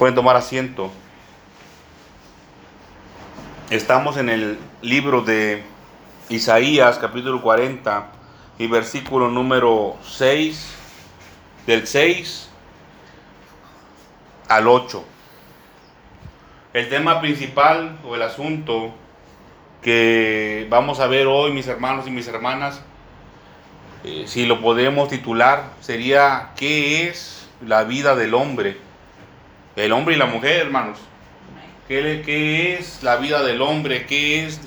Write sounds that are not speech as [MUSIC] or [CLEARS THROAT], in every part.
Pueden tomar asiento. Estamos en el libro de Isaías, capítulo 40, y versículo número 6, del 6 al 8. El tema principal o el asunto que vamos a ver hoy, mis hermanos y mis hermanas, eh, si lo podemos titular, sería ¿qué es la vida del hombre? El hombre y la mujer, hermanos. ¿Qué, ¿Qué, es la vida del hombre? ¿Qué es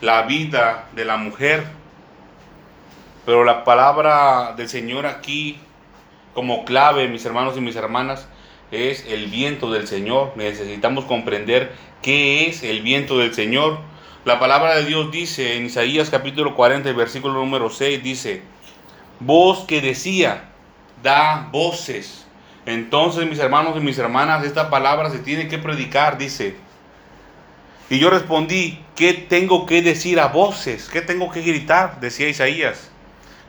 la vida de la mujer? Pero la palabra del Señor aquí, como clave, mis hermanos y mis hermanas, es el viento del Señor. Necesitamos comprender qué es el viento del Señor. La palabra de Dios dice en Isaías capítulo 40, versículo número 6, dice, voz que decía, da voces entonces, mis hermanos y mis hermanas, esta palabra se tiene que predicar, dice. Y yo respondí, ¿qué tengo que decir a voces? ¿Qué tengo que gritar? Decía Isaías.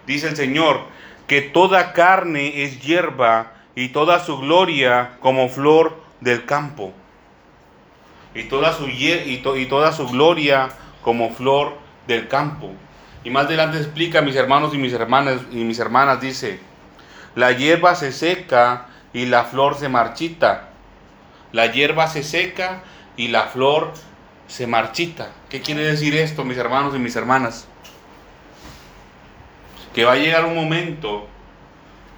Dice el Señor, que toda carne es hierba y toda su gloria como flor del campo. Y toda su, y, y toda su gloria como flor del campo. Y más adelante explica, mis hermanos y mis hermanas, y mis hermanas, dice, la hierba se seca y la flor se marchita. La hierba se seca y la flor se marchita. ¿Qué quiere decir esto, mis hermanos y mis hermanas? Que va a llegar un momento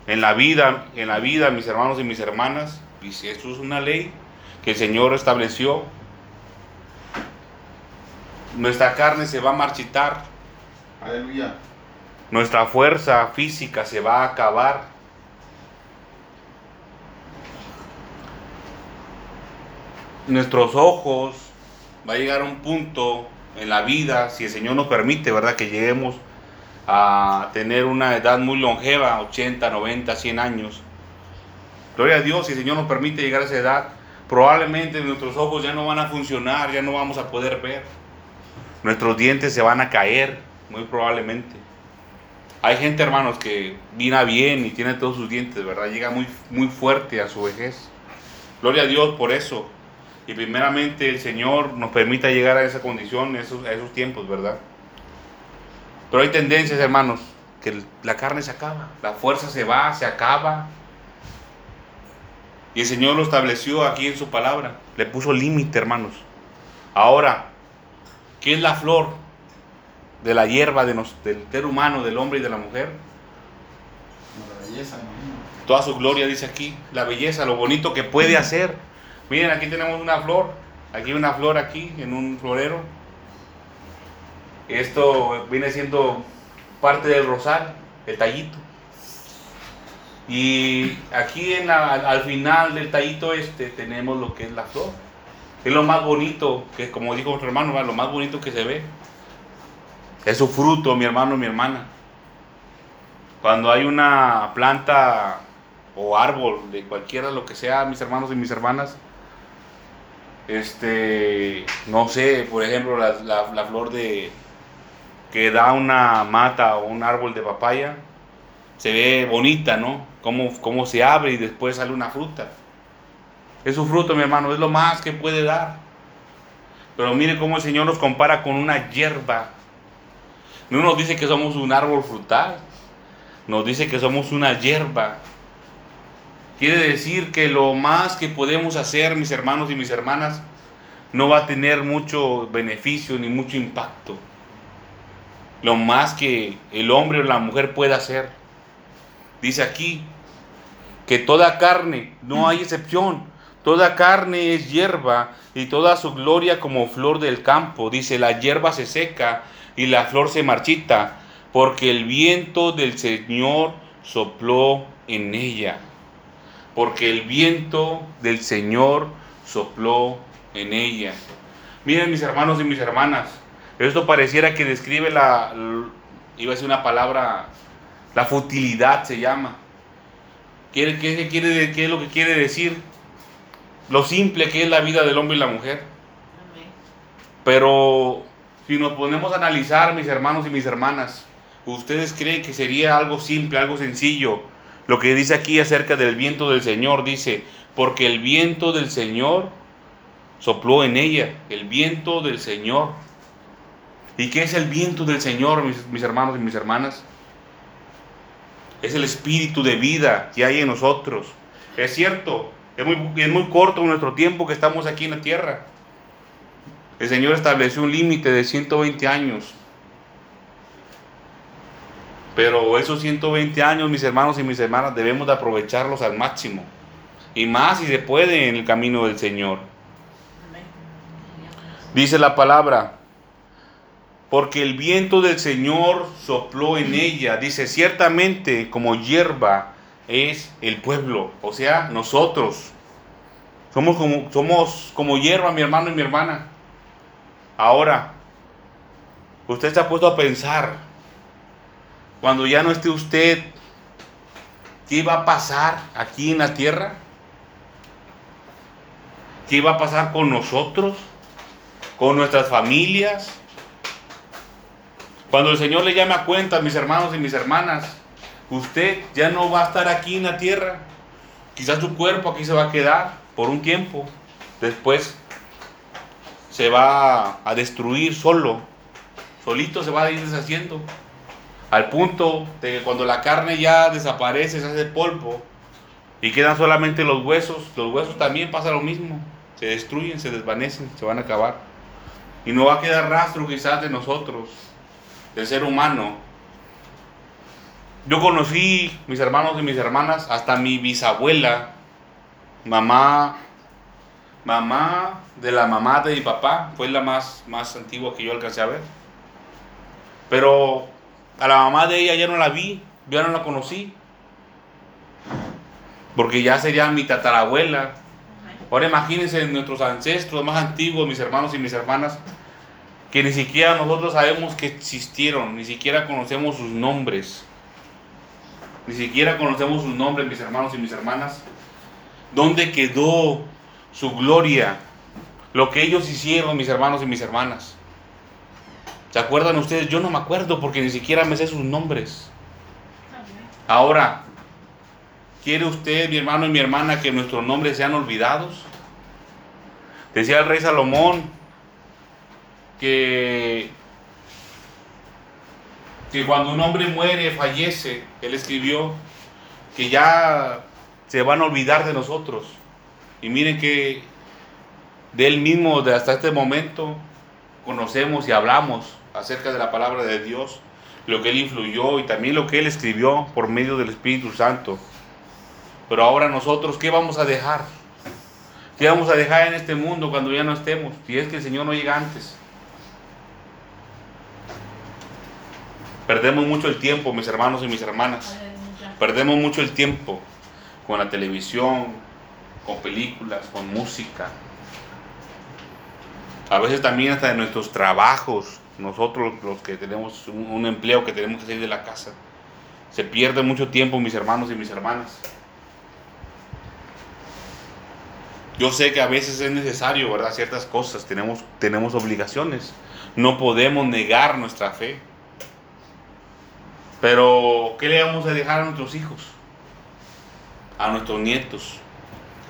en la vida, en la vida, mis hermanos y mis hermanas, y si esto es una ley que el Señor estableció, nuestra carne se va a marchitar. Aleluya. Nuestra fuerza física se va a acabar nuestros ojos, va a llegar a un punto en la vida, si el Señor nos permite, ¿verdad? Que lleguemos a tener una edad muy longeva, 80, 90, 100 años. Gloria a Dios, si el Señor nos permite llegar a esa edad, probablemente nuestros ojos ya no van a funcionar, ya no vamos a poder ver. Nuestros dientes se van a caer, muy probablemente. Hay gente, hermanos, que viene bien y tiene todos sus dientes, ¿verdad? Llega muy, muy fuerte a su vejez. Gloria a Dios por eso y primeramente el Señor nos permita llegar a esa condición, a esos, esos tiempos, ¿verdad? Pero hay tendencias, hermanos, que la carne se acaba, la fuerza se va, se acaba. Y el Señor lo estableció aquí en su palabra, le puso límite, hermanos. Ahora, ¿qué es la flor de la hierba de del ser humano, del hombre y de la mujer? La belleza, Toda su gloria dice aquí, la belleza, lo bonito que puede hacer. Miren, aquí tenemos una flor. Aquí una flor aquí en un florero. Esto viene siendo parte del rosal, el tallito. Y aquí en al final del tallito este tenemos lo que es la flor. Es lo más bonito, que como dijo nuestro hermano, lo más bonito que se ve. Es su fruto, mi hermano, mi hermana. Cuando hay una planta o árbol de cualquiera, lo que sea, mis hermanos y mis hermanas, este, no sé, por ejemplo, la, flor de que da una mata o un árbol de papaya, se ve bonita, ¿no? Cómo, cómo se abre y después sale una fruta. Es su fruto, mi hermano, es lo más que puede dar. Pero mire cómo el Señor nos compara con una hierba. No nos dice que somos un árbol frutal, nos dice que somos una hierba. Quiere decir que lo más que podemos hacer, mis hermanos y mis hermanas, no va a tener mucho beneficio ni mucho impacto. Lo más que el hombre o la mujer pueda hacer. Dice aquí que toda carne, no hay excepción, toda carne es hierba y toda su gloria como flor del campo. Dice, la hierba se seca y la flor se marchita, porque el viento del Señor sopló en ella porque el viento del Señor sopló en ella. Miren mis hermanos y mis hermanas, esto pareciera que describe la, iba a decir una palabra, la futilidad se llama. ¿Qué, qué, quiere, ¿Qué es lo que quiere decir? Lo simple que es la vida del hombre y la mujer. Pero si nos ponemos a analizar, mis hermanos y mis hermanas, ¿ustedes creen que sería algo simple, algo sencillo, lo que dice aquí acerca del viento del Señor. Dice, porque el viento del Señor sopló en ella, el viento del Señor. ¿Y qué es el viento del Señor, mis, hermanos y mis hermanas? Es el espíritu de vida que hay en nosotros. Es cierto, es muy, es muy corto nuestro tiempo que estamos aquí en la tierra. El Señor estableció un límite de 120 años. Pero esos 120 años, mis hermanos y mis hermanas, debemos de aprovecharlos al máximo. Y más si se puede en el camino del Señor. Dice la palabra, porque el viento del Señor sopló en ella. Dice, ciertamente como hierba es el pueblo, o sea, nosotros. Somos como, somos como hierba, mi hermano y mi hermana. Ahora, usted se ha puesto a pensar, cuando ya no esté usted, ¿qué va a pasar aquí en la tierra? ¿Qué va a pasar con nosotros? ¿Con nuestras familias? Cuando el Señor le llame a cuenta, mis hermanos y mis hermanas, usted ya no va a estar aquí en la tierra. Quizás su cuerpo aquí se va a quedar por un tiempo. Después se va a destruir solo. Solito se va a ir deshaciendo. Al punto de que cuando la carne ya desaparece, se hace polvo y quedan solamente los huesos, los huesos también pasa lo mismo. Se destruyen, se desvanecen, se van a acabar. Y no va a quedar rastro quizás de nosotros, del ser humano. Yo conocí, mis hermanos y mis hermanas, hasta mi bisabuela, mamá, mamá de la mamá de mi papá, fue la más, más antigua que yo alcancé a ver. Pero a la mamá de ella ya no la vi, ya no la conocí. Porque ya sería mi tatarabuela. Ahora imagínense nuestros ancestros más antiguos, mis hermanos y mis hermanas, que ni siquiera nosotros sabemos que existieron, ni siquiera conocemos sus nombres. Ni siquiera conocemos sus nombres, mis hermanos y mis hermanas. ¿Dónde quedó su gloria? Lo que ellos hicieron, mis hermanos y mis hermanas. ¿Se acuerdan ustedes? Yo no me acuerdo porque ni siquiera me sé sus nombres. Ahora, ¿quiere usted, mi hermano y mi hermana, que nuestros nombres sean olvidados? Decía el rey Salomón que, que cuando un hombre muere, fallece, él escribió que ya se van a olvidar de nosotros. Y miren que de él mismo, de hasta este momento, conocemos y hablamos acerca de la palabra de Dios, lo que él influyó y también lo que él escribió por medio del Espíritu Santo. Pero ahora nosotros, ¿qué vamos a dejar? ¿Qué vamos a dejar en este mundo cuando ya no estemos? Si es que el Señor no llega antes. Perdemos mucho el tiempo, mis hermanos y mis hermanas. Perdemos mucho el tiempo con la televisión, con películas, con música. A veces también hasta de nuestros trabajos, nosotros los que tenemos un, empleo que tenemos que salir de la casa. Se pierde mucho tiempo, mis hermanos y mis hermanas. Yo sé que a veces es necesario, ¿verdad? Ciertas cosas, tenemos, tenemos obligaciones. No podemos negar nuestra fe. Pero, ¿qué le vamos a dejar a nuestros hijos? A nuestros nietos,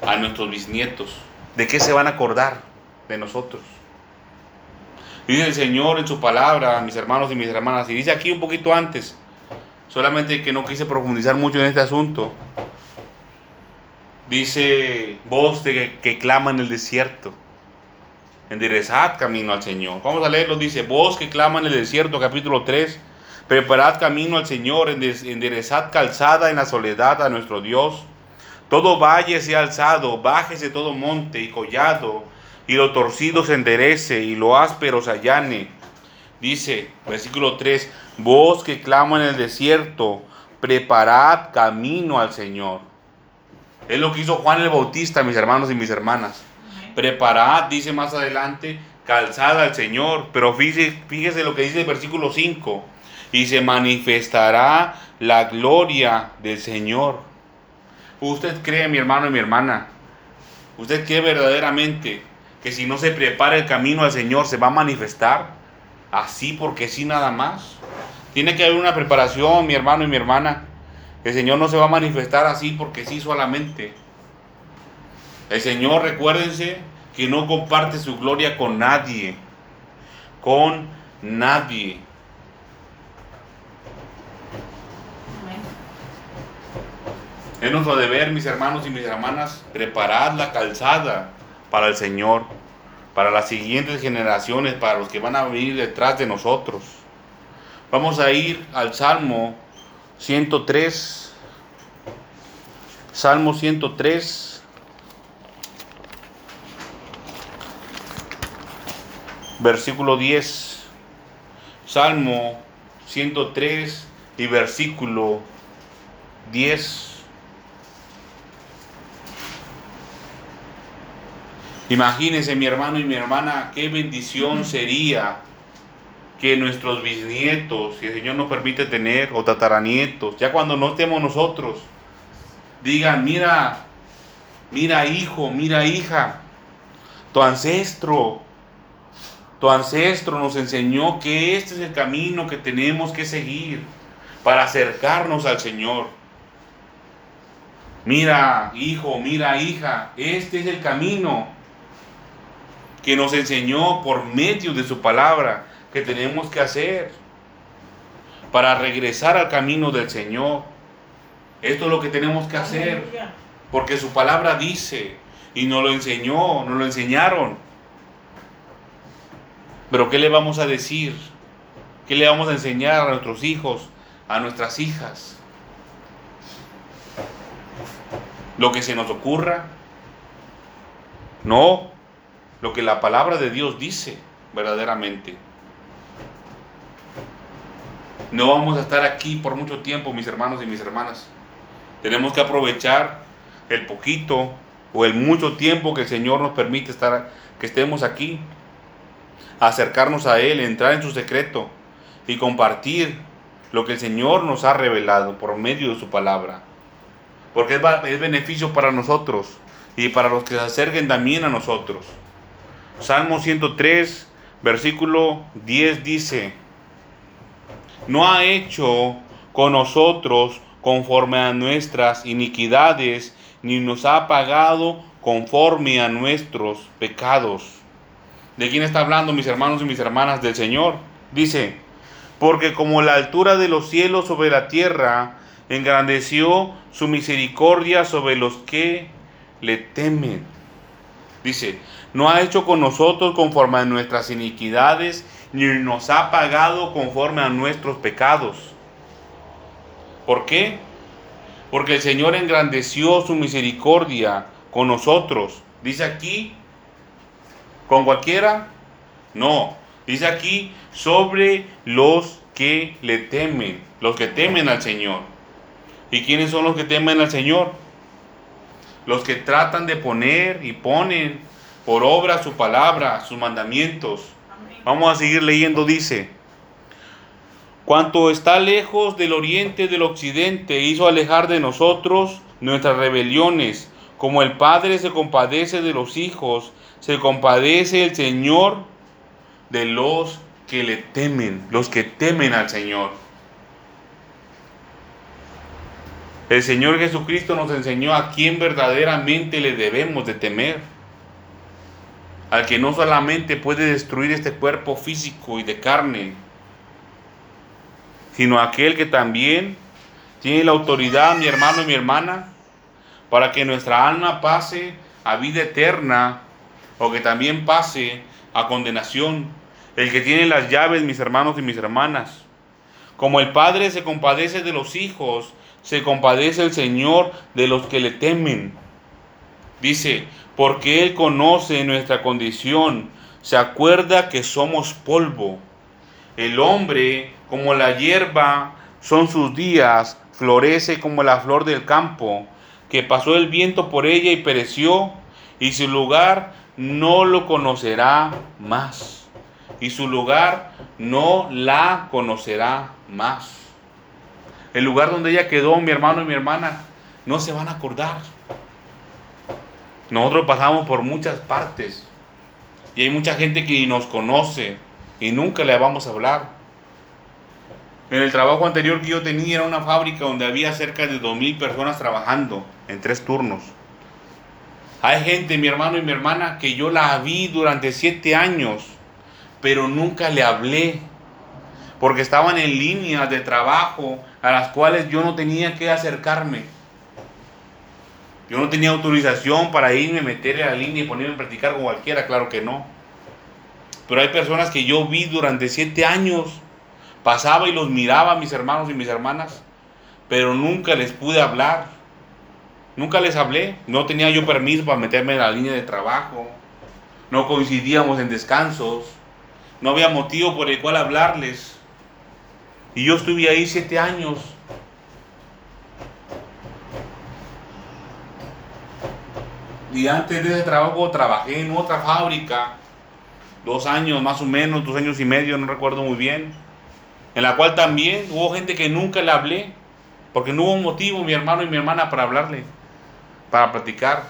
a nuestros bisnietos. ¿De qué se van a acordar de nosotros? Dice el Señor en su palabra, mis hermanos y mis hermanas, y dice aquí un poquito antes, solamente que no quise profundizar mucho en este asunto. Dice, voz que clama en el desierto, enderezad camino al Señor. Vamos a leerlo, dice, voz que clama en el desierto, capítulo 3, preparad camino al Señor, enderezad calzada en la soledad a nuestro Dios. Todo valle sea alzado, bájese todo monte y collado, y lo torcido se enderece, y lo áspero se allane. Dice, versículo 3, voz que clama en el desierto, preparad camino al Señor. Es lo que hizo Juan el Bautista, mis hermanos y mis hermanas. Preparad, dice más adelante, calzada al Señor. Pero fíjese, fíjese lo que dice el versículo 5. Y se manifestará la gloria del Señor. ¿Usted cree, mi hermano y mi hermana? ¿Usted cree verdaderamente que si no se prepara el camino al Señor se va a manifestar? Así porque sí nada más. Tiene que haber una preparación, mi hermano y mi hermana. El Señor no se va a manifestar así porque sí solamente. El Señor, recuérdense, que no comparte su gloria con nadie. Con nadie. Es nuestro deber, mis hermanos y mis hermanas, preparar la calzada para el Señor, para las siguientes generaciones, para los que van a venir detrás de nosotros. Vamos a ir al Salmo 103. Salmo 103. Versículo 10. Salmo 103 y versículo 10. Imagínense mi hermano y mi hermana, qué bendición sería que nuestros bisnietos, si el Señor nos permite tener, o tataranietos, ya cuando no estemos nosotros, digan, mira, mira hijo, mira hija, tu ancestro, tu ancestro nos enseñó que este es el camino que tenemos que seguir para acercarnos al Señor. Mira, hijo, mira, hija, este es el camino que nos enseñó por medio de su palabra que tenemos que hacer para regresar al camino del Señor. Esto es lo que tenemos que hacer, porque su palabra dice y nos lo enseñó, nos lo enseñaron. Pero ¿qué le vamos a decir? ¿Qué le vamos a enseñar a nuestros hijos, a nuestras hijas? ¿Lo que se nos ocurra? No, lo que la palabra de Dios dice verdaderamente. No vamos a estar aquí por mucho tiempo, mis hermanos y mis hermanas. Tenemos que aprovechar el poquito o el mucho tiempo que el Señor nos permite estar, que estemos aquí, acercarnos a Él, entrar en su secreto y compartir lo que el Señor nos ha revelado por medio de su palabra. Porque es, es beneficio para nosotros y para los que se acerquen también a nosotros. Salmo 103, versículo 10 dice, no ha hecho con nosotros conforme a nuestras iniquidades, ni nos ha pagado conforme a nuestros pecados. ¿De quién está hablando mis hermanos y mis hermanas del Señor? Dice, porque como la altura de los cielos sobre la tierra, engrandeció su misericordia sobre los que le temen. Dice, no ha hecho con nosotros conforme a nuestras iniquidades, ni nos ha pagado conforme a nuestros pecados. ¿Por qué? Porque el Señor engrandeció su misericordia con nosotros. Dice aquí, ¿con cualquiera? No. Dice aquí, sobre los que le temen, los que temen al Señor. ¿Y quiénes son los que temen al Señor? Los que tratan de poner y ponen por obra su palabra, sus mandamientos. Vamos a seguir leyendo, dice, cuanto está lejos del oriente del occidente, hizo alejar de nosotros nuestras rebeliones. Como el Padre se compadece de los hijos, se compadece el Señor de los que le temen, los que temen al Señor. El Señor Jesucristo nos enseñó a quién verdaderamente le debemos de temer al que no solamente puede destruir este cuerpo físico y de carne, sino aquel que también tiene la autoridad, mi hermano y mi hermana, para que nuestra alma pase a vida eterna o que también pase a condenación. El que tiene las llaves, mis hermanos y mis hermanas. Como el Padre se compadece de los hijos, se compadece el Señor de los que le temen. Dice, porque Él conoce nuestra condición, se acuerda que somos polvo. El hombre, como la hierba, son sus días, florece como la flor del campo, que pasó el viento por ella y pereció, y su lugar no lo conocerá más. Y su lugar no la conocerá más. El lugar donde ella quedó, mi hermano y mi hermana, no se van a acordar. Nosotros pasamos por muchas partes y hay mucha gente que nos conoce y nunca le vamos a hablar. En el trabajo anterior que yo tenía era una fábrica donde había cerca de 2.000 personas trabajando en tres turnos. Hay gente, mi hermano y mi hermana, que yo la vi durante siete años, pero nunca le hablé, porque estaban en líneas de trabajo a las cuales yo no tenía que acercarme. Yo no tenía autorización para irme, meterle a la línea y ponerme a practicar con cualquiera, claro que no. Pero hay personas que yo vi durante siete años, pasaba y los miraba, mis hermanos y mis hermanas, pero nunca les pude hablar. Nunca les hablé, no tenía yo permiso para meterme en la línea de trabajo, no coincidíamos en descansos, no había motivo por el cual hablarles. Y yo estuve ahí siete años. Y antes de ese trabajo trabajé en otra fábrica, dos años más o menos, dos años y medio, no recuerdo muy bien, en la cual también hubo gente que nunca le hablé, porque no hubo motivo mi hermano y mi hermana para hablarle para platicar.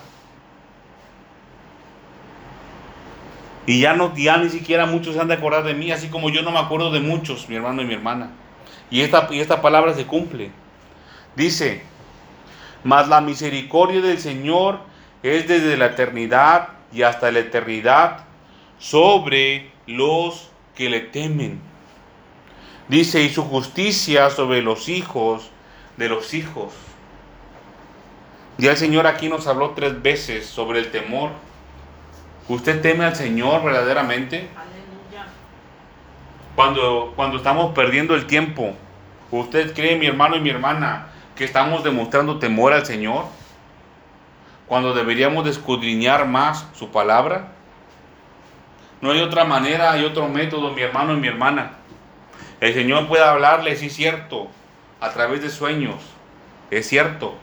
Y ya, no, ya ni siquiera muchos se han de acordar de mí, así como yo no me acuerdo de muchos, mi hermano y mi hermana. Y esta, y esta palabra se cumple. Dice, mas la misericordia del Señor es desde la eternidad y hasta la eternidad sobre los que le temen. Dice, y su justicia sobre los hijos de los hijos. Ya el Señor aquí nos habló tres veces sobre el temor. ¿Usted teme al Señor verdaderamente? Cuando, cuando estamos perdiendo el tiempo, ¿usted cree, mi hermano y mi hermana, que estamos demostrando temor al Señor? Cuando deberíamos escudriñar más su palabra. No hay otra manera, hay otro método, mi hermano y mi hermana. El Señor puede hablarle, sí es cierto, a través de sueños, es cierto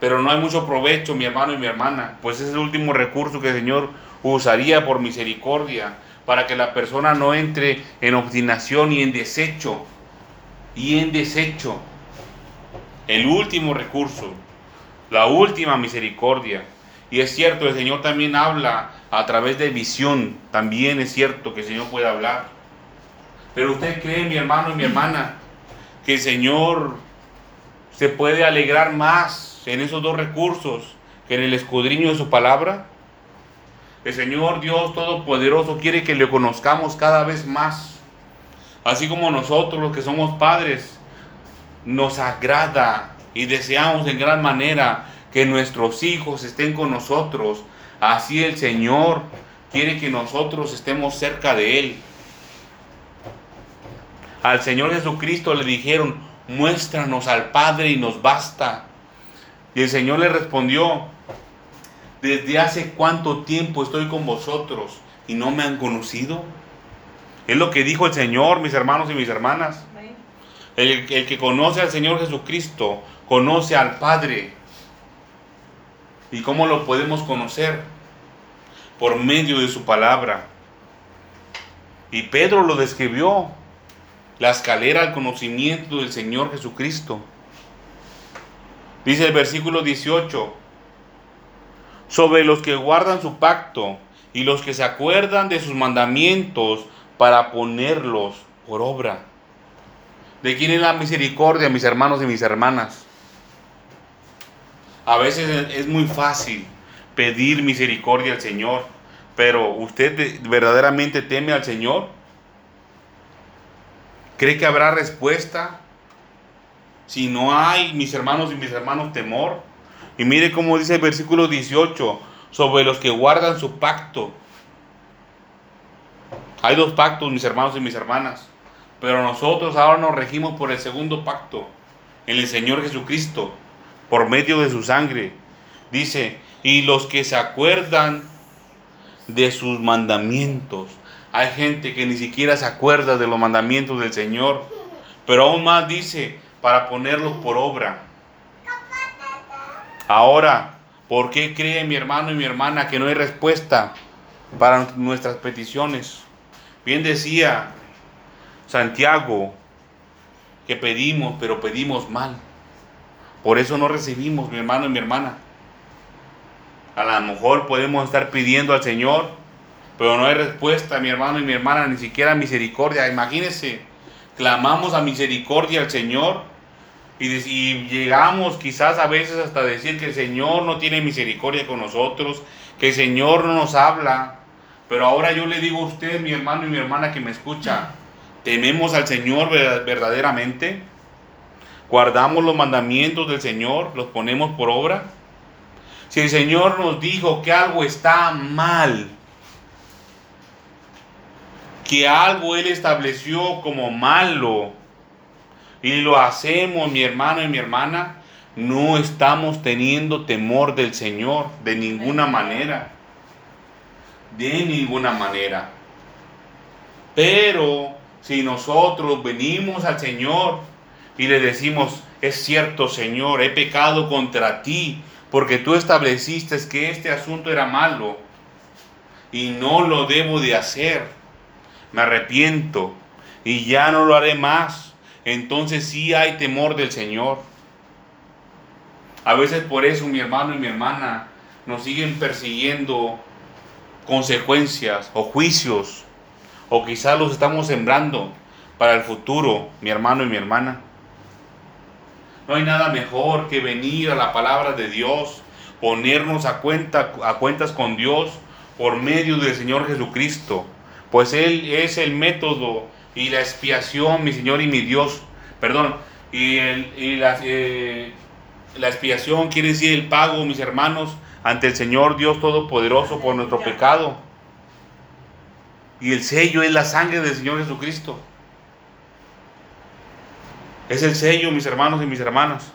pero no hay mucho provecho, mi hermano y mi hermana, pues es el último recurso que el Señor usaría por misericordia para que la persona no entre en obstinación y en desecho, y en desecho. El último recurso, la última misericordia. Y es cierto, el Señor también habla a través de visión, también es cierto que el Señor puede hablar. Pero usted cree, mi hermano y mi hermana, que el Señor se puede alegrar más en esos dos recursos que en el escudriño de su palabra? El Señor Dios Todopoderoso quiere que le conozcamos cada vez más. Así como nosotros los que somos padres, nos agrada y deseamos en gran manera que nuestros hijos estén con nosotros. Así el Señor quiere que nosotros estemos cerca de Él. Al Señor Jesucristo le dijeron, muéstranos al Padre y nos basta. Y el Señor le respondió, ¿desde hace cuánto tiempo estoy con vosotros y no me han conocido? Es lo que dijo el Señor, mis hermanos y mis hermanas. El, el que conoce al Señor Jesucristo, conoce al Padre. ¿Y cómo lo podemos conocer? Por medio de su palabra. Y Pedro lo describió, la escalera al conocimiento del Señor Jesucristo. Dice el versículo 18, sobre los que guardan su pacto y los que se acuerdan de sus mandamientos para ponerlos por obra. ¿De quién es la misericordia, mis hermanos y mis hermanas? A veces es muy fácil pedir misericordia al Señor, pero ¿usted verdaderamente teme al Señor? ¿Cree que habrá respuesta si no hay, mis hermanos y mis hermanos, temor. Y mire cómo dice el versículo 18, sobre los que guardan su pacto. Hay dos pactos, mis hermanos y mis hermanas, pero nosotros ahora nos regimos por el segundo pacto, en el Señor Jesucristo, por medio de su sangre. Dice, y los que se acuerdan de sus mandamientos. Hay gente que ni siquiera se acuerda de los mandamientos del Señor, pero aún más dice, para ponerlos por obra. Ahora, ¿por qué cree mi hermano y mi hermana que no hay respuesta para nuestras peticiones? Bien decía Santiago que pedimos, pero pedimos mal. Por eso no recibimos, mi hermano y mi hermana. A lo mejor podemos estar pidiendo al Señor, pero no hay respuesta, mi hermano y mi hermana, ni siquiera misericordia. Imagínense clamamos a misericordia al Señor y, y llegamos quizás a veces hasta decir que el Señor no tiene misericordia con nosotros, que el Señor no nos habla. Pero ahora yo le digo a usted, mi hermano y mi hermana que me escucha, ¿tememos al Señor ver- verdaderamente? ¿Guardamos los mandamientos del Señor? ¿Los ponemos por obra? Si el Señor nos dijo que algo está mal, que algo Él estableció como malo, y lo hacemos, mi hermano y mi hermana, no estamos teniendo temor del Señor de ninguna manera. De ninguna manera. Pero si nosotros venimos al Señor y le decimos, es cierto Señor, he pecado contra ti, porque tú estableciste que este asunto era malo y no lo debo de hacer, me arrepiento y ya no lo haré más, entonces sí hay temor del Señor. A veces por eso mi hermano y mi hermana nos siguen persiguiendo consecuencias o juicios, o quizás los estamos sembrando para el futuro, mi hermano y mi hermana. No hay nada mejor que venir a la palabra de Dios, ponernos a, cuenta, a cuentas con Dios por medio del Señor Jesucristo, pues Él es el método y la expiación, mi Señor y mi Dios, perdón, y, el- y la, eh, la expiación quiere decir el pago, mis hermanos, ante el Señor Dios Todopoderoso por nuestro pecado. Y el sello es la sangre del Señor Jesucristo. Es el sello, mis hermanos y mis hermanas.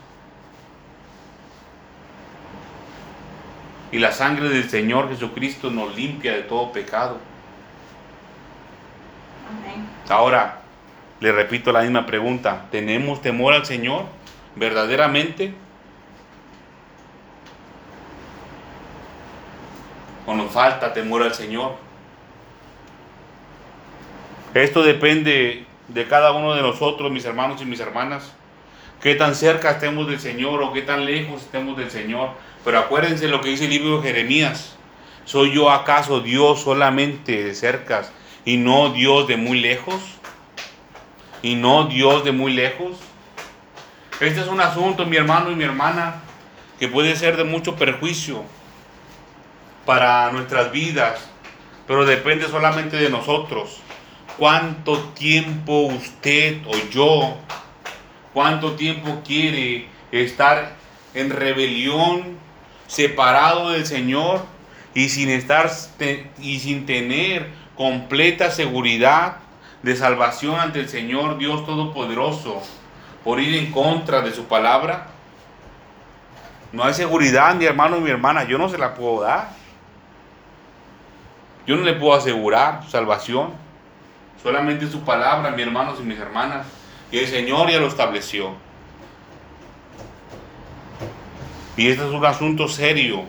Y la sangre del Señor Jesucristo nos limpia de todo pecado. Amén. Ahora, le repito la misma pregunta. ¿Tenemos temor al Señor verdaderamente? ¿O nos falta temor al Señor? Esto depende de cada uno de nosotros, mis hermanos y mis hermanas. Qué tan cerca estemos del Señor o qué tan lejos estemos del Señor. Pero acuérdense lo que dice el libro de Jeremías. ¿Soy yo acaso Dios solamente de cercas y no Dios de muy lejos? ¿Y no Dios de muy lejos? Este es un asunto, mi hermano y mi hermana, que puede ser de mucho perjuicio para nuestras vidas, pero depende solamente de nosotros. ¿Cuánto tiempo usted o yo, cuánto tiempo quiere estar en rebelión, separado del Señor y sin estar y sin tener completa seguridad de salvación ante el Señor Dios Todopoderoso por ir en contra de su palabra? No hay seguridad, mi hermano y mi hermana, yo no se la puedo dar. Yo no le puedo asegurar salvación. Solamente su palabra, mis hermanos y mis hermanas. Y el Señor ya lo estableció. Y este es un asunto serio.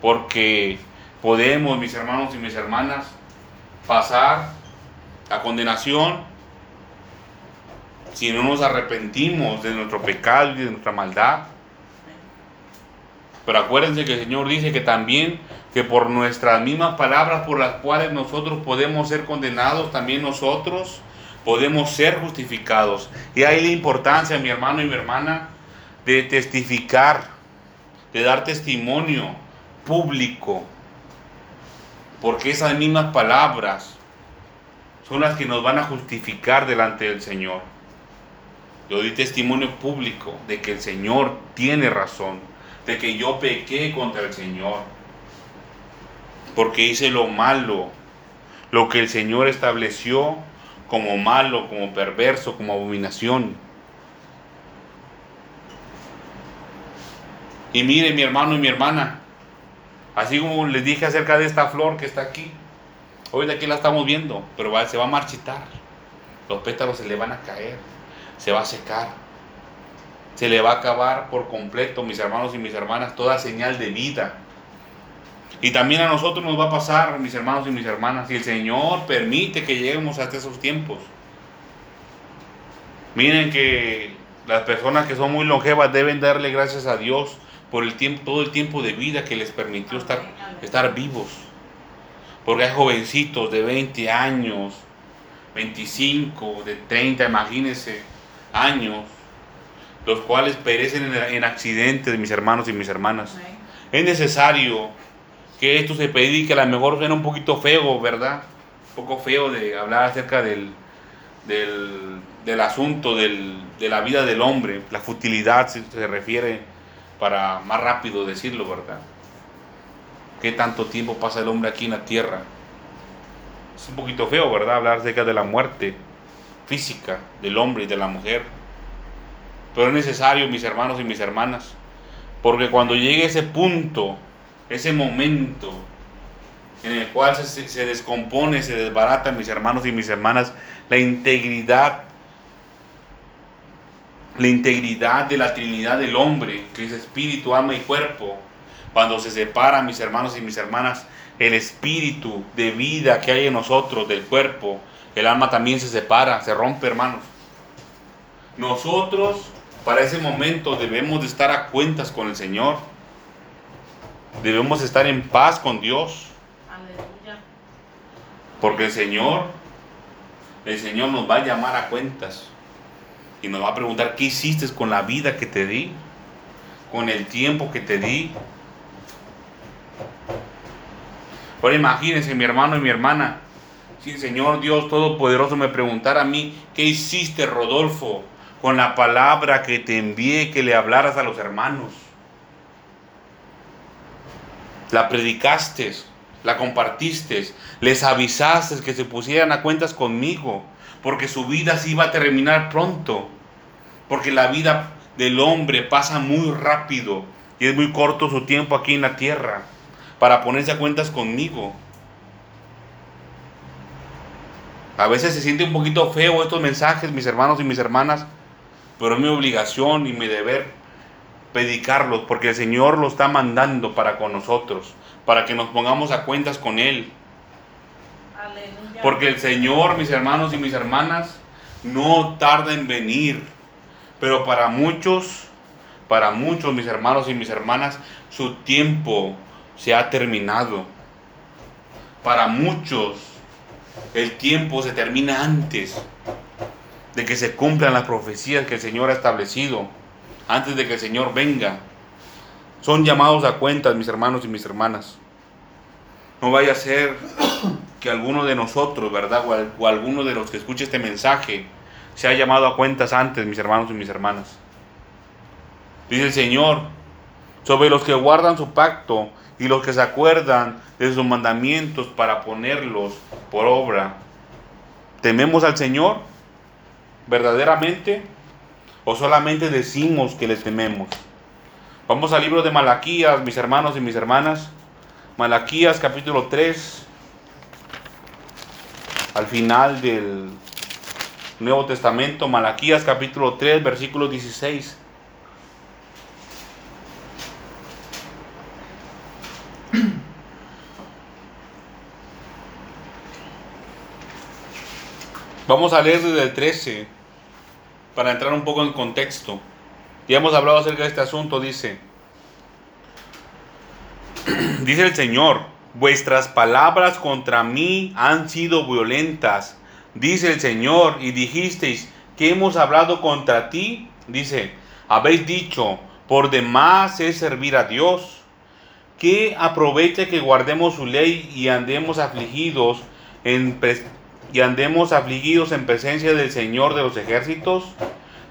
Porque podemos, mis hermanos y mis hermanas, pasar a condenación si no nos arrepentimos de nuestro pecado y de nuestra maldad. Pero acuérdense que el Señor dice que también que por nuestras mismas palabras por las cuales nosotros podemos ser condenados, también nosotros podemos ser justificados. Y ahí la importancia, mi hermano y mi hermana, de testificar, de dar testimonio público. Porque esas mismas palabras son las que nos van a justificar delante del Señor. Yo doy testimonio público de que el Señor tiene razón, de que yo pequé contra el Señor, porque hice lo malo, lo que el Señor estableció como malo, como perverso, como abominación. Y mire mi hermano y mi hermana, así como les dije acerca de esta flor que está aquí, hoy de aquí la estamos viendo, pero va- se va a marchitar, los pétalos se le van a caer, se va a secar, se le va a acabar por completo, mis hermanos y mis hermanas, toda señal de vida. Y también a nosotros nos va a pasar, mis hermanos y mis hermanas, si el Señor permite que lleguemos hasta esos tiempos. Miren que las personas que son muy longevas deben darle gracias a Dios por el tiempo, todo el tiempo de vida que les permitió estar, estar vivos. Porque hay jovencitos de 20 años 25, de 30, imagínense, años, los cuales perecen en, en accidentes, mis hermanos y mis hermanas. Es necesario que esto se predique, a lo mejor suena un poquito feo, ¿verdad? Un poco feo de hablar acerca del, del, del asunto del, de la vida del hombre, la futilidad si se refiere para más rápido decirlo, ¿verdad? ¿Qué tanto tiempo pasa el hombre aquí en la tierra? Es un poquito feo, ¿verdad? Hablar acerca de la muerte física del hombre y de la mujer. Pero es necesario, mis hermanos y mis hermanas, porque cuando llegue ese punto, ese momento en el cual se, descompone, se desbarata, mis hermanos y mis hermanas, la integridad, la integridad de la Trinidad del hombre, que es espíritu, alma y cuerpo, cuando se separa, mis hermanos y mis hermanas, el espíritu de vida que hay en nosotros del cuerpo, el alma también se separa, se rompe, hermanos. Nosotros, para ese momento, debemos de estar a cuentas con el Señor. Debemos estar en paz con Dios. Aleluya. Porque el Señor, el Señor nos va a llamar a cuentas. Y nos va a preguntar, ¿qué hiciste con la vida que te di? Con el tiempo que te di. Ahora imagínense, mi hermano y mi hermana, si el Señor Dios Todopoderoso me preguntara a mí, ¿qué hiciste, Rodolfo, con la palabra que te envié que le hablaras a los hermanos? La predicaste, la compartiste, les avisaste que se pusieran a cuentas conmigo, porque su vida se iba a terminar pronto, porque la vida del hombre pasa muy rápido y es muy corto su tiempo aquí en la tierra para ponerse a cuentas conmigo. A veces se siente un poquito feo estos mensajes, mis hermanos y mis hermanas, pero es mi obligación y mi deber predicarlos, porque el Señor lo está mandando para con nosotros, para que nos pongamos a cuentas con Él. Aleluya. Porque el Señor, mis hermanos y mis hermanas, no tarda en venir. Pero para muchos, para muchos, mis hermanos y mis hermanas, su tiempo se ha terminado. Para muchos, el tiempo se termina antes de que se cumplan las profecías que el Señor ha establecido, antes de que el Señor venga. Son llamados a cuentas, mis hermanos y mis hermanas. No vaya a ser que alguno de nosotros, ¿verdad? O, al- o alguno de los que escuche este mensaje se ha llamado a cuentas antes, mis hermanos y mis hermanas. Dice el Señor, sobre los que guardan su pacto y los que se acuerdan de sus mandamientos para ponerlos por obra. ¿Tememos al Señor verdaderamente o solamente decimos que le tememos? Vamos al libro de Malaquías, mis hermanos y mis hermanas. Malaquías capítulo 3, al final del Nuevo Testamento, Malaquías capítulo 3, versículo 16. Vamos a leer desde el 13 para entrar un poco en contexto. Ya hemos hablado acerca de este asunto, dice. [CLEARS THROAT] Dice el Señor, vuestras palabras contra mí han sido violentas, dice el Señor, y dijisteis que hemos hablado contra ti, dice, habéis dicho, por demás es servir a Dios, que aprovecha que guardemos su ley y andemos afligidos en y andemos afligidos en presencia del Señor de los ejércitos.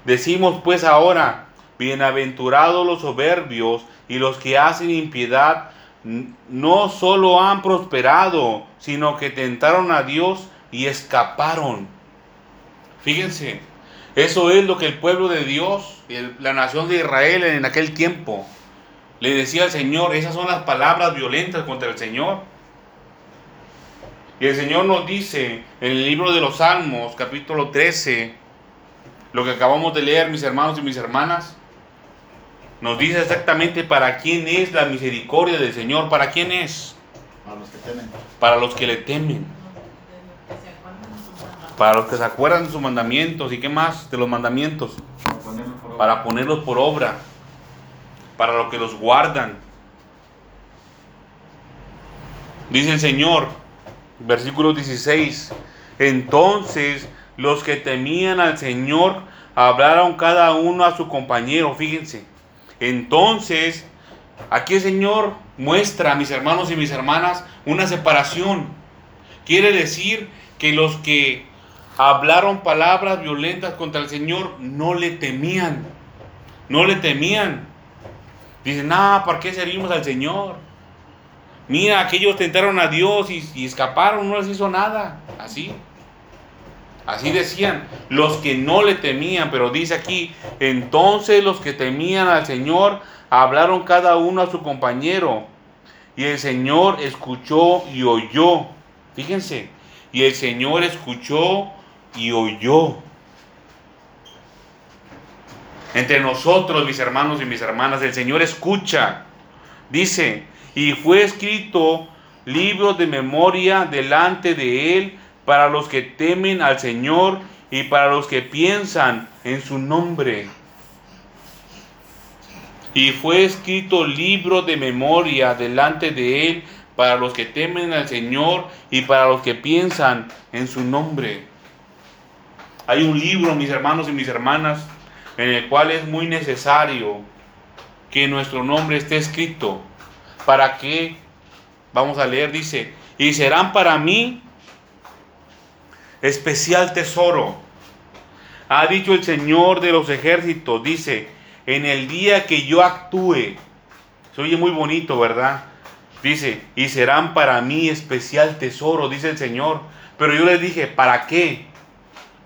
Decimos pues ahora, bienaventurados los soberbios y los que hacen impiedad, no solo han prosperado, sino que tentaron a Dios y escaparon. Fíjense, eso es lo que el pueblo de Dios, la nación de Israel en aquel tiempo, le decía al Señor, esas son las palabras violentas contra el Señor. Y el Señor nos dice en el libro de los Salmos, capítulo 13, lo que acabamos de leer, mis hermanos y mis hermanas, nos dice exactamente para quién es la misericordia del Señor, para quién es, A los que temen. para los que le temen, para los que se acuerdan de sus mandamientos y qué más de los mandamientos, Para ponerlo por obra. para ponerlos por obra, para los que los guardan. Dice el Señor, versículo 16, Entonces los que temían al Señor hablaron cada uno a su compañero, fíjense. Entonces, aquí el Señor muestra, mis hermanos y mis hermanas, una separación. Quiere decir que los que hablaron palabras violentas contra el Señor no le temían. No le temían. Dicen, ah, ¿por qué servimos al Señor? Mira, aquellos tentaron a Dios y, escaparon, no les hizo nada. Así. Así decían los que no le temían, pero dice aquí, entonces los que temían al Señor hablaron cada uno a su compañero. Y el Señor escuchó y oyó. Fíjense, y el Señor escuchó y oyó. Entre nosotros, mis hermanos y mis hermanas, el Señor escucha. Dice, y fue escrito libro de memoria delante de Él para los que temen al Señor y para los que piensan en su nombre. Y fue escrito libro de memoria delante de Él para los que temen al Señor y para los que piensan en su nombre. Hay un libro, mis hermanos y mis hermanas, en el cual es muy necesario que nuestro nombre esté escrito. ¿Para qué? Vamos a leer, dice, y serán para mí especial tesoro. Ha dicho el Señor de los ejércitos, dice, en el día que yo actúe, se oye muy bonito, ¿verdad? Dice, y serán para mí especial tesoro, dice el Señor. Pero yo les dije, ¿para qué?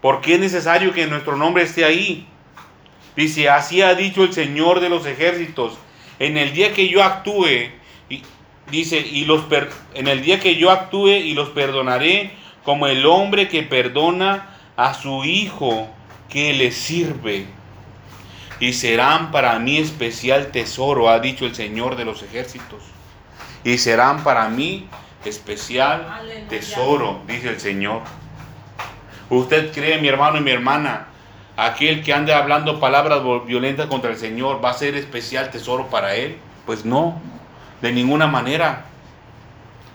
¿Por qué es necesario que nuestro nombre esté ahí? Dice, así ha dicho el Señor de los ejércitos, en el día que yo actúe, dice, y los en el día que yo actúe y los perdonaré, como el hombre que perdona a su hijo que le sirve. Y serán para mí especial tesoro, ha dicho el Señor de los ejércitos. Y serán para mí especial tesoro, dice el Señor. ¿Usted cree, mi hermano y mi hermana, aquel que ande hablando palabras violentas contra el Señor va a ser especial tesoro para él? Pues no, de ninguna manera.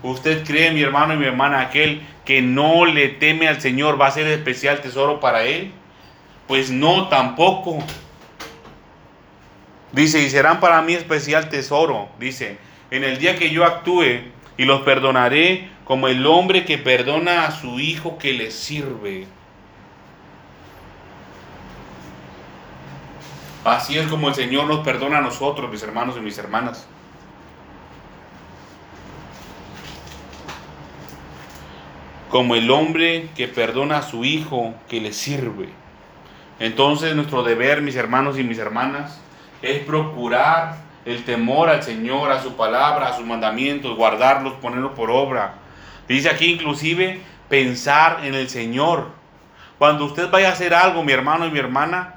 ¿Usted cree, mi hermano y mi hermana, aquel que no le teme al Señor va a ser especial tesoro para él? Pues no, tampoco. Dice, y serán para mí especial tesoro. Dice, en el día que yo actúe y los perdonaré como el hombre que perdona a su hijo que le sirve. Así es como el Señor nos perdona a nosotros, mis hermanos y mis hermanas. Como el hombre que perdona a su hijo que le sirve. Entonces nuestro deber, mis hermanos y mis hermanas, es procurar el temor al Señor, a su palabra, a sus mandamientos, guardarlos, ponerlos por obra. Dice aquí inclusive pensar en el Señor. Cuando usted vaya a hacer algo, mi hermano y mi hermana,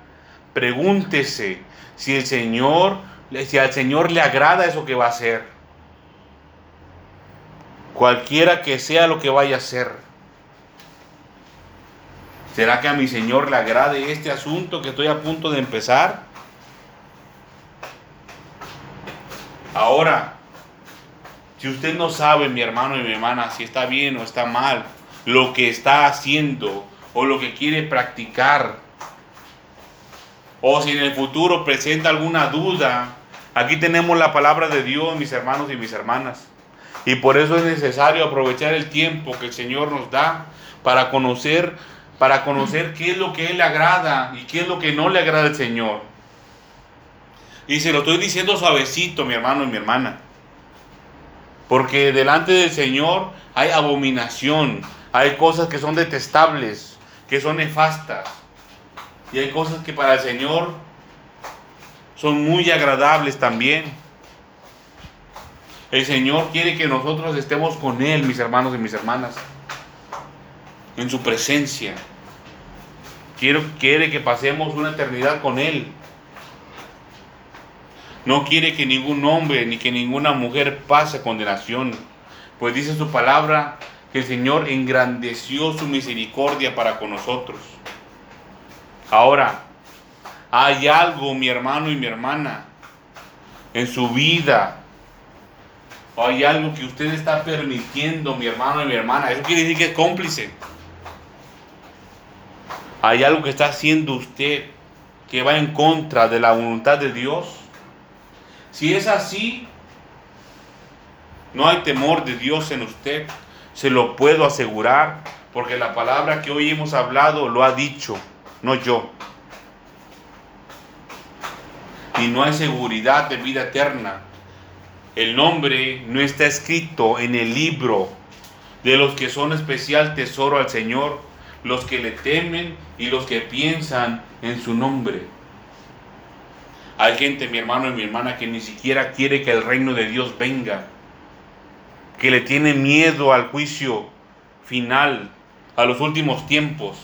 pregúntese si el Señor, si al Señor le agrada eso que va a hacer. Cualquiera que sea lo que vaya a hacer. ¿Será que a mi Señor le agrade este asunto que estoy a punto de empezar? Ahora, si usted no sabe, mi hermano y mi hermana, si está bien o está mal lo que está haciendo o lo que quiere practicar, o si en el futuro presenta alguna duda, aquí tenemos la palabra de Dios, mis hermanos y mis hermanas. Y por eso es necesario aprovechar el tiempo que el Señor nos da para conocer para conocer qué es lo que Él le agrada y qué es lo que no le agrada al Señor. Y se lo estoy diciendo suavecito, mi hermano y mi hermana. Porque delante del Señor hay abominación, hay cosas que son detestables, que son nefastas. Y hay cosas que para el Señor son muy agradables también. El Señor quiere que nosotros estemos con Él, mis hermanos y mis hermanas en su presencia. Quiere que pasemos una eternidad con Él. No quiere que ningún hombre ni que ninguna mujer pase condenación. Pues dice su palabra que el Señor engrandeció su misericordia para con nosotros. Ahora, hay algo, mi hermano y mi hermana, en su vida. Hay algo que usted está permitiendo, mi hermano y mi hermana. Eso quiere decir que es cómplice. ¿Hay algo que está haciendo usted que va en contra de la voluntad de Dios? Si es así, no hay temor de Dios en usted. Se lo puedo asegurar, porque la palabra que hoy hemos hablado lo ha dicho, no yo. Y no hay seguridad de vida eterna. El nombre no está escrito en el libro de los que son especial tesoro al Señor, los que le temen y los que piensan en su nombre. Hay gente, mi hermano y mi hermana, que ni siquiera quiere que el reino de Dios venga, que le tiene miedo al juicio final, a los últimos tiempos.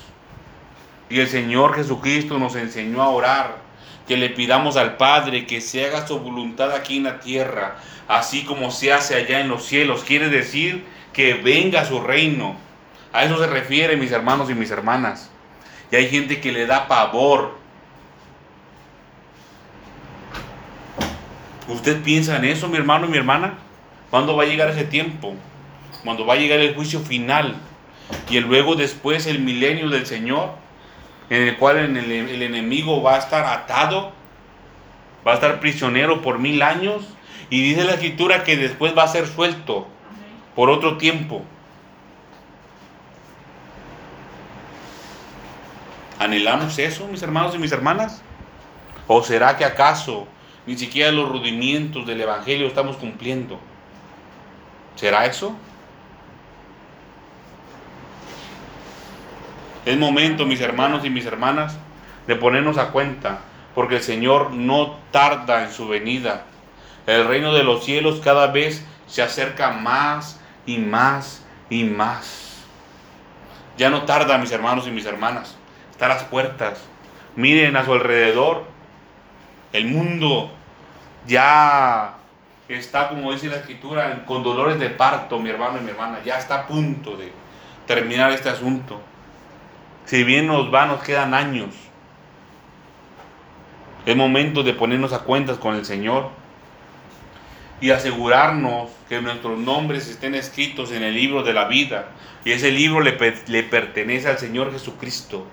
Y el Señor Jesucristo nos enseñó a orar, que le pidamos al Padre que se haga su voluntad aquí en la tierra, así como se hace allá en los cielos. Quiere decir que venga su reino. A eso se refiere, mis hermanos y mis hermanas. Y hay gente que le da pavor. ¿Usted piensa en eso, mi hermano y mi hermana? ¿Cuándo va a llegar ese tiempo? Cuando va a llegar el juicio final. Y luego después el milenio del Señor, en el cual el, enemigo va a estar atado, va a estar prisionero por mil años. Y dice la escritura que después va a ser suelto por otro tiempo. ¿Anhelamos eso, mis hermanos y mis hermanas? ¿O será que acaso ni siquiera los rudimientos del Evangelio estamos cumpliendo? ¿Será eso? Es momento, mis hermanos y mis hermanas, de ponernos a cuenta, porque el Señor no tarda en su venida. El reino de los cielos cada vez se acerca más y más y más. Ya no tarda, mis hermanos y mis hermanas. Está a las puertas. Miren a su alrededor. El mundo ya está, como dice la escritura, con dolores de parto, mi hermano y mi hermana. Ya está a punto de terminar este asunto. Si bien nos va, nos quedan años. Es momento de ponernos a cuentas con el Señor y asegurarnos que nuestros nombres estén escritos en el libro de la vida. Y ese libro le, le, pertenece al Señor Jesucristo.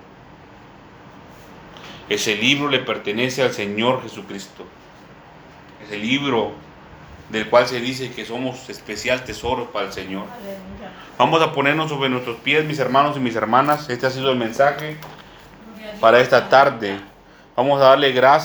Ese libro le pertenece al Señor Jesucristo. Ese libro del cual se dice que somos especial tesoro para el Señor. Vamos a ponernos sobre nuestros pies, mis hermanos y mis hermanas. Este ha sido el mensaje para esta tarde. Vamos a darle gracias.